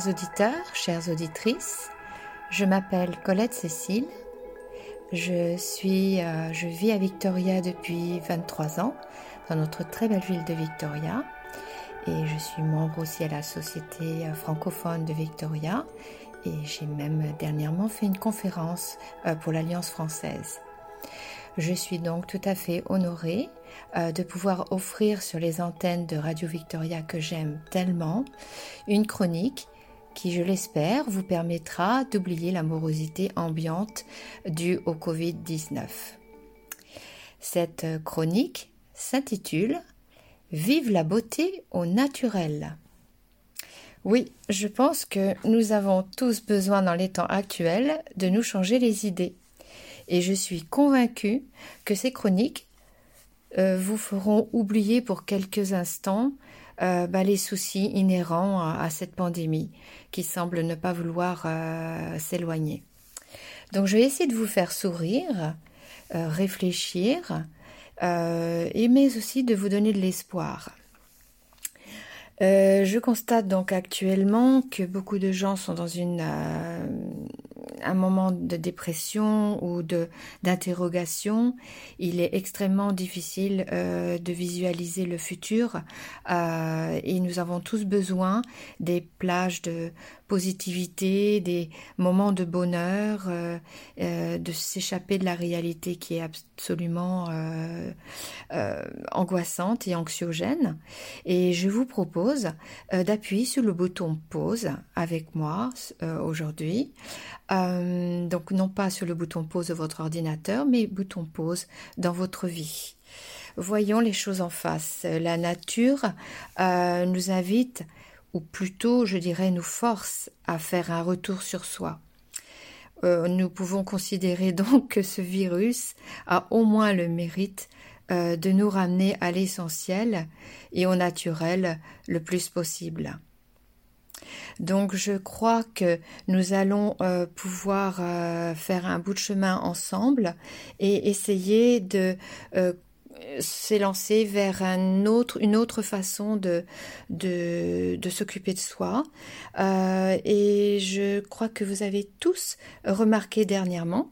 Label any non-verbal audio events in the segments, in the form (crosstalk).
chers auditeurs, chères auditrices. Je m'appelle Colette Cécile. Je suis, euh, je vis à Victoria depuis 23 ans, dans notre très belle ville de Victoria. Et je suis membre aussi à la Société euh, francophone de Victoria. Et j'ai même dernièrement fait une conférence euh, pour l'Alliance française. Je suis donc tout à fait honorée de pouvoir offrir sur les antennes de Radio Victoria que j'aime tellement une chronique qui, je l'espère, vous permettra d'oublier l'amorosité ambiante due au Covid-19. Cette chronique s'intitule Vive la beauté au naturel. Oui, je pense que nous avons tous besoin dans les temps actuels de nous changer les idées. Et je suis convaincue que ces chroniques euh, vous feront oublier pour quelques instants euh, bah, les soucis inhérents à, cette pandémie qui semble ne pas vouloir euh, s'éloigner. Donc je vais essayer de vous faire sourire, euh, réfléchir, et mais aussi de vous donner de l'espoir. je constate donc actuellement que beaucoup de gens sont dans une un moment de dépression ou de d'interrogation, il est extrêmement difficile euh, de visualiser le futur euh, et nous avons tous besoin des plages de positivité, des moments de bonheur, euh, de s'échapper de la réalité qui est absolument angoissante et anxiogène. Et je vous propose d'appuyer sur le bouton pause avec moi aujourd'hui. Donc non pas sur le bouton pause de votre ordinateur, mais bouton pause dans votre vie. Voyons les choses en face. La nature nous invite ou plutôt, je dirais, nous force à faire un retour sur soi. Euh, nous pouvons considérer donc que ce virus a au moins le mérite euh, de nous ramener à l'essentiel et au naturel le plus possible. Donc je crois que nous allons euh, pouvoir faire un bout de chemin ensemble et essayer de s'élancer vers une autre façon de, de, s'occuper de soi. Euh, et je crois que vous avez tous remarqué dernièrement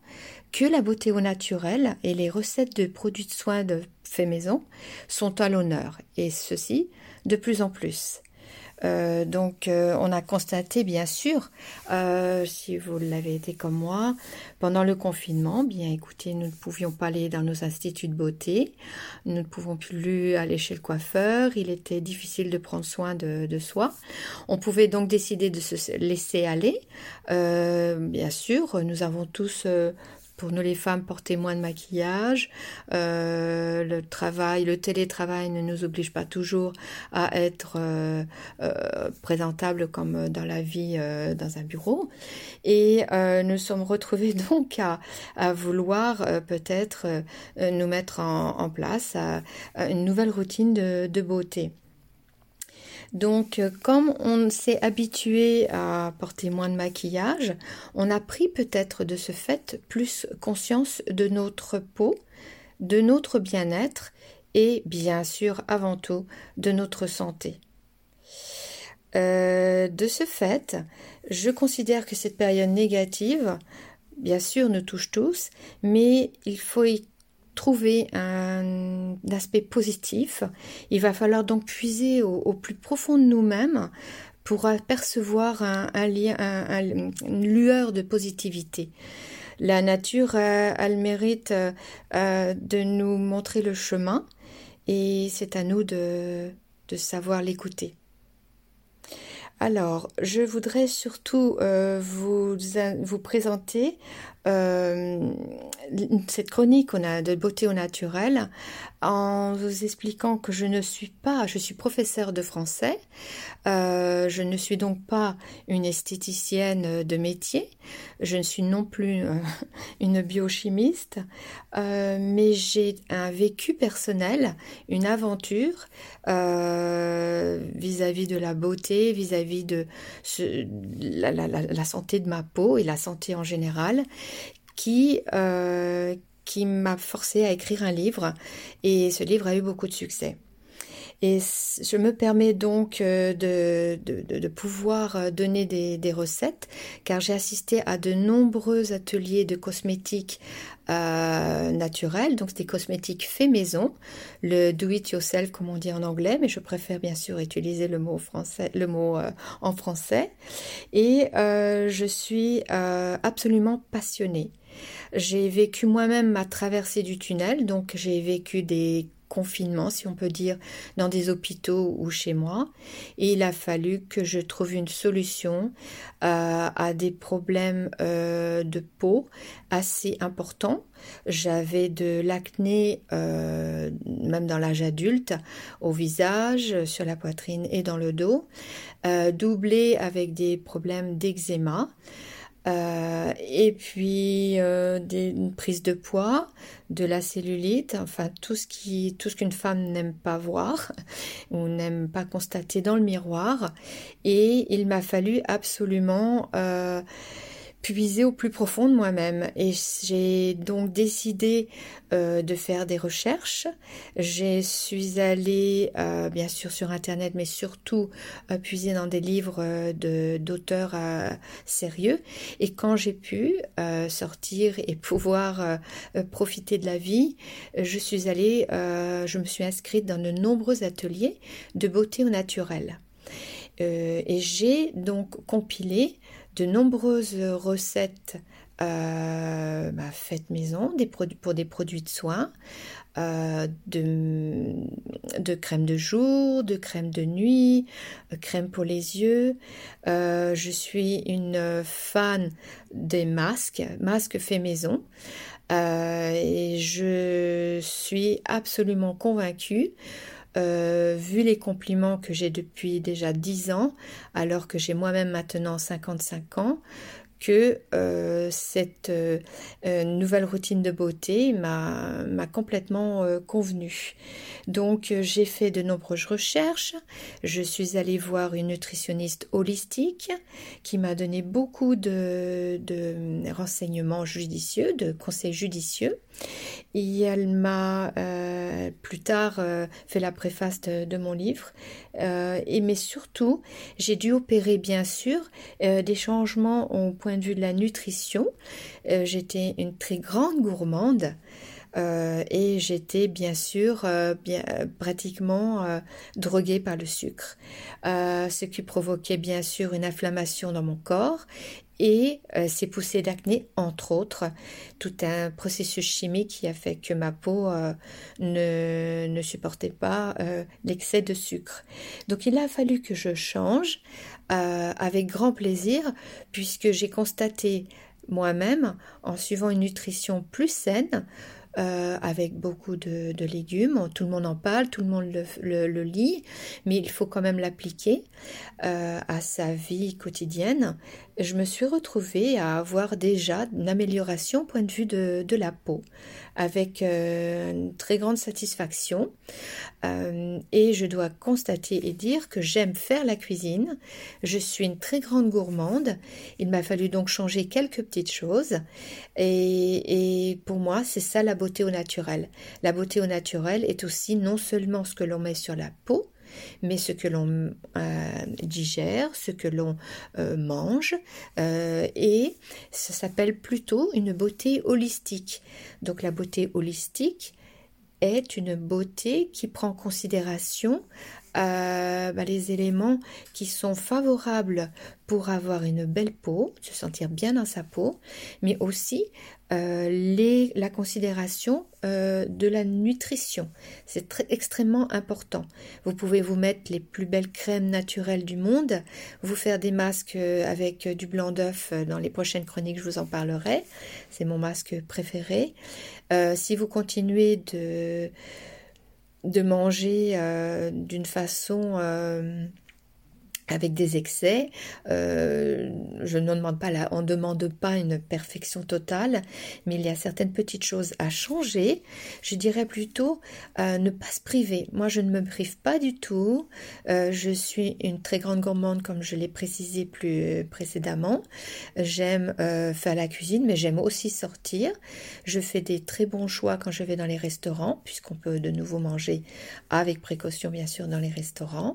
que la beauté au naturel et les recettes de produits de soins de fait maison sont à l'honneur, et ceci de plus en plus. Euh, donc euh, on a constaté bien sûr, euh, si vous l'avez été comme moi, pendant le confinement, bien écoutez, nous ne pouvions pas aller dans nos instituts de beauté, nous ne pouvons plus aller chez le coiffeur, il était difficile de prendre soin de, de soi. On pouvait donc décider de se laisser aller. bien sûr, nous avons tous pour nous les femmes porter moins de maquillage. Euh, le travail, le télétravail ne nous oblige pas toujours à être euh, euh, présentable comme dans la vie dans un bureau. Et nous sommes retrouvés (laughs) donc à, à vouloir peut-être nous mettre en, en place une nouvelle routine de, de beauté. Donc, euh, comme on s'est habitué à porter moins de maquillage, on a pris peut-être de ce fait plus conscience de notre peau, de notre bien-être et bien sûr avant tout de notre santé. Euh, de ce fait, je considère que cette période négative, bien sûr, nous touche tous, mais il faut y trouver un, aspect positif. Il va falloir donc puiser au, plus profond de nous-mêmes pour apercevoir une lueur de positivité. La nature a, le mérite euh, de nous montrer le chemin et c'est à nous de, de savoir l'écouter. Alors, je voudrais surtout euh, vous, vous présenter euh, cette chronique on a de beauté au naturel en vous expliquant que je ne suis pas, je suis professeur de français, euh, je ne suis donc pas une esthéticienne de métier, je ne suis non plus euh, (laughs) une biochimiste, mais j'ai un vécu personnel, une aventure vis-à-vis de la beauté, vis-à-vis de la, santé de ma peau et la santé en général, qui, qui m'a forcé à écrire un livre et ce livre a eu beaucoup de succès. Et je me permets donc de, de, pouvoir donner des, des recettes, car j'ai assisté à de nombreux ateliers de cosmétiques euh, naturels, donc des cosmétiques fait maison, le do it yourself comme on dit en anglais, mais je préfère bien sûr utiliser le mot français, le mot en français. Et je suis absolument passionnée. J'ai vécu moi-même ma traversée du tunnel, donc j'ai vécu des confinements, si on peut dire, dans des hôpitaux ou chez moi. Il a fallu que je trouve une solution euh, à des problèmes euh, de peau assez importants. J'avais de l'acné, euh, même dans l'âge adulte, au visage, sur la poitrine et dans le dos, doublé avec des problèmes d'eczéma. Euh, et puis euh, des, une prise de poids, de la cellulite, enfin tout ce qui, tout ce qu'une femme n'aime pas voir (laughs) ou n'aime pas constater dans le miroir. Et il m'a fallu absolument euh, puiser au plus profond de moi-même. Et j'ai donc décidé euh, de faire des recherches. Je suis allée, euh, bien sûr, sur Internet, mais surtout euh, puiser dans des livres de, d'auteurs sérieux. Et quand j'ai pu sortir et (laughs) pouvoir profiter de la vie, je suis allée, je me suis inscrite dans de nombreux ateliers de beauté au naturel. et j'ai donc compilé de nombreuses recettes euh, bah, faites maison des pour des produits de soins, euh, de, de, crème de jour, de crème de nuit, euh, crème pour les yeux. je suis une fan des masques, masques faits maison. et je suis absolument convaincue euh, vu les compliments que j'ai depuis déjà 10 ans, alors que j'ai moi-même maintenant 55 ans, que euh, cette euh, nouvelle routine de beauté m'a complètement convenu. Donc j'ai fait de nombreuses recherches, je suis allée voir une nutritionniste holistique qui m'a donné beaucoup de, renseignements judicieux, de conseils judicieux, et elle m'a euh, plus tard euh, fait la préface de, mon livre. Euh, et mais surtout, j'ai dû opérer bien sûr des changements au point de vue de la nutrition. J'étais une très grande gourmande. et j'étais bien sûr bien, pratiquement droguée par le sucre, ce qui provoquait bien sûr une inflammation dans mon corps et euh, ces poussées d'acné, entre autres, tout un processus chimique qui a fait que ma peau euh, ne, supportait pas euh, l'excès de sucre. Donc il a fallu que je change avec grand plaisir puisque j'ai constaté moi-même, en suivant une nutrition plus saine, euh, avec beaucoup de, légumes. Tout le monde en parle, tout le monde le, lit, mais il faut quand même l'appliquer euh, à sa vie quotidienne. Je me suis retrouvée à avoir déjà une amélioration au point de vue de, la peau, avec euh, une très grande satisfaction. et je dois constater et dire que j'aime faire la cuisine. Je suis une très grande gourmande. Il m'a fallu donc changer quelques petites choses. Et pour moi, c'est ça la beauté au naturel. La beauté au naturel est aussi non seulement ce que l'on met sur la peau, mais ce que l'on euh, digère, ce que l'on euh, mange, euh, et ça s'appelle plutôt une beauté holistique. Donc la beauté holistique est une beauté qui prend en considération bah, les éléments qui sont favorables pour avoir une belle peau, se sentir bien dans sa peau, mais aussi euh, la considération euh, de la nutrition. C'est extrêmement important. Vous pouvez vous mettre les plus belles crèmes naturelles du monde, vous faire des masques euh, avec du blanc d'œuf dans les prochaines chroniques, je vous en parlerai. C'est mon masque préféré. si vous continuez de, de manger d'une façon avec des excès. Euh, je ne demande pas on demande pas une perfection totale, mais il y a certaines petites choses à changer. Je dirais plutôt euh, ne pas se priver. Moi, je ne me prive pas du tout. Euh, je suis une très grande gourmande, comme je l'ai précisé plus précédemment. J'aime faire la cuisine, mais j'aime aussi sortir. Je fais des très bons choix quand je vais dans les restaurants, puisqu'on peut de nouveau manger avec précaution, bien sûr, dans les restaurants.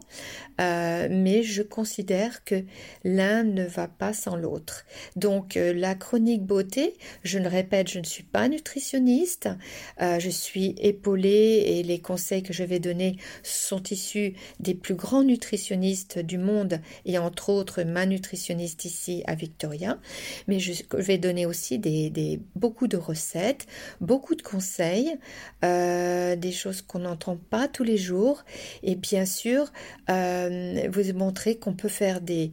mais je considère que l'un ne va pas sans l'autre. Donc euh, la chronique beauté, je le répète, je ne suis pas nutritionniste, euh, je suis épaulée et les conseils que je vais donner sont issus des plus grands nutritionnistes du monde et entre autres ma nutritionniste ici à Victoria. Mais je vais donner aussi des, beaucoup de recettes, beaucoup de conseils, euh, des choses qu'on n'entend pas tous les jours et bien sûr vous montrer qu'on peut faire des,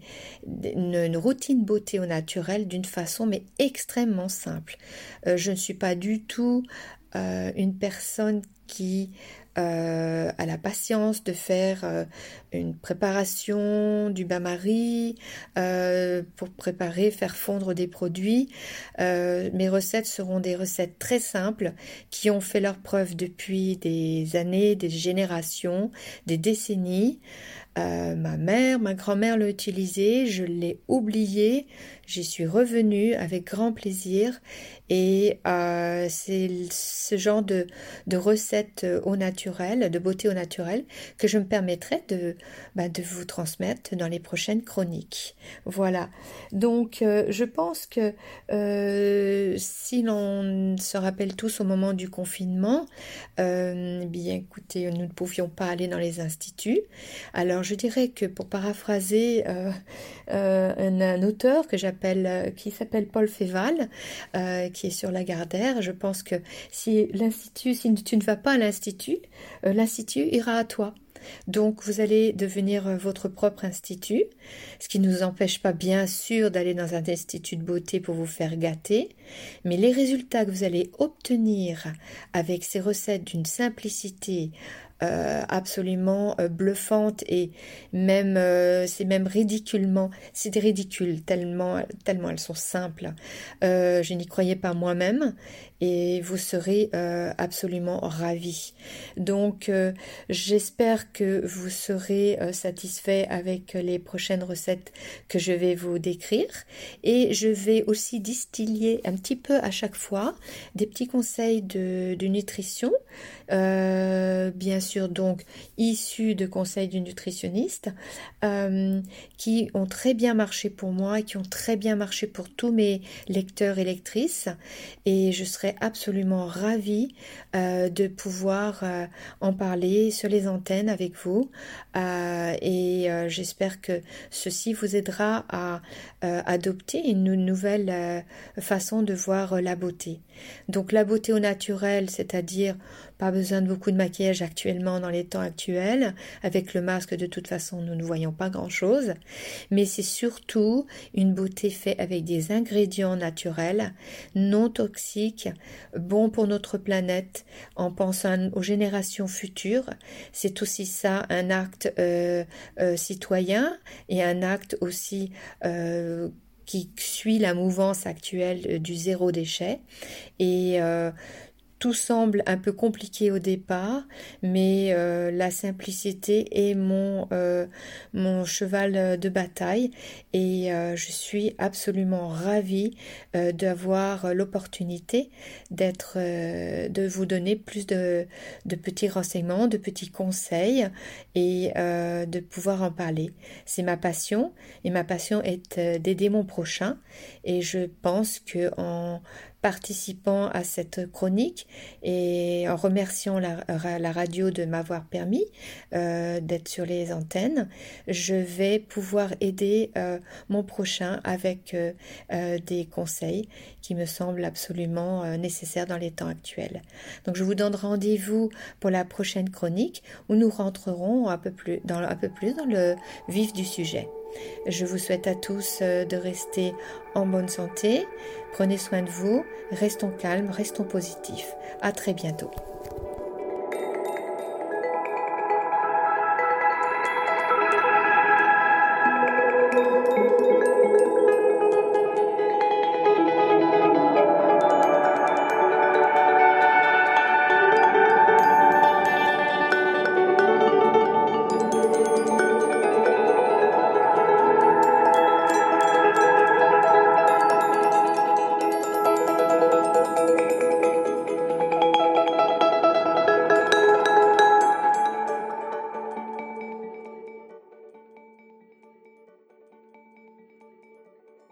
une, routine beauté au naturel d'une façon mais extrêmement simple. Euh, je ne suis pas du tout euh, une personne qui euh, a la patience de faire une préparation du bain-marie pour préparer, faire fondre des produits. mes recettes seront des recettes très simples qui ont fait leur preuve depuis des années, des générations, des décennies. Euh, ma mère, ma grand-mère l'a utilisé, je l'ai oublié, j'y suis revenue avec grand plaisir et euh, c'est ce genre de, de recettes au naturel, de beauté au naturel, que je me permettrai de, bah, vous transmettre dans les prochaines chroniques. Voilà. Donc, euh, je pense que si l'on se rappelle tous au moment du confinement, bien écoutez, nous ne pouvions pas aller dans les instituts. Alors, je dirais que pour paraphraser euh, euh, un, auteur que j'appelle, euh, qui s'appelle Paul Féval, qui est sur la Gardère, je pense que si l'institut, si tu ne vas pas à l'institut, l'institut ira à toi. Donc vous allez devenir votre propre institut, ce qui ne nous empêche pas bien sûr d'aller dans un institut de beauté pour vous faire gâter, mais les résultats que vous allez obtenir avec ces recettes d'une simplicité euh, absolument euh, bluffante et même euh, c'est même ridiculement c'est ridicule tellement tellement elles sont simples. Je n'y croyais pas moi-même et vous serez absolument ravis. Donc j'espère que vous serez satisfait avec les prochaines recettes que je vais vous décrire. Et je vais aussi distiller un petit peu à chaque fois des petits conseils de, de nutrition. Bien sûr donc issus de conseils du nutritionniste euh, qui ont très bien marché pour moi et qui ont très bien marché pour tous mes lecteurs et lectrices. Et je absolument ravie euh, de pouvoir euh, en parler sur les antennes avec vous et j'espère que ceci vous aidera à adopter une nouvelle façon de voir la beauté. Donc la beauté au naturel, c'est-à-dire pas besoin de beaucoup de maquillage actuellement dans les temps actuels. Avec le masque, de toute façon, nous ne voyons pas grand-chose. Mais c'est surtout une beauté faite avec des ingrédients naturels, non toxiques, bons pour notre planète, en pensant aux générations futures. C'est aussi ça un acte euh, euh, citoyen et un acte aussi euh, qui suit la mouvance actuelle du zéro déchet. Et tout semble un peu compliqué au départ, mais euh, la simplicité est mon, euh, mon cheval de bataille et euh, je suis absolument ravie d'avoir l'opportunité d'être, de vous donner plus de, de, petits renseignements, de petits conseils et de pouvoir en parler. C'est ma passion et ma passion est d'aider mon prochain et je pense que en participant à cette chronique et en remerciant la, radio de m'avoir permis euh, d'être sur les antennes, je vais pouvoir aider euh, mon prochain avec euh, des conseils qui me semblent absolument nécessaires dans les temps actuels. Donc je vous donne rendez-vous pour la prochaine chronique où nous rentrerons un peu plus dans, un peu plus dans le vif du sujet. Je vous souhaite à tous euh, de rester en bonne santé. Prenez soin de vous. Restons calmes, restons positifs. À très bientôt.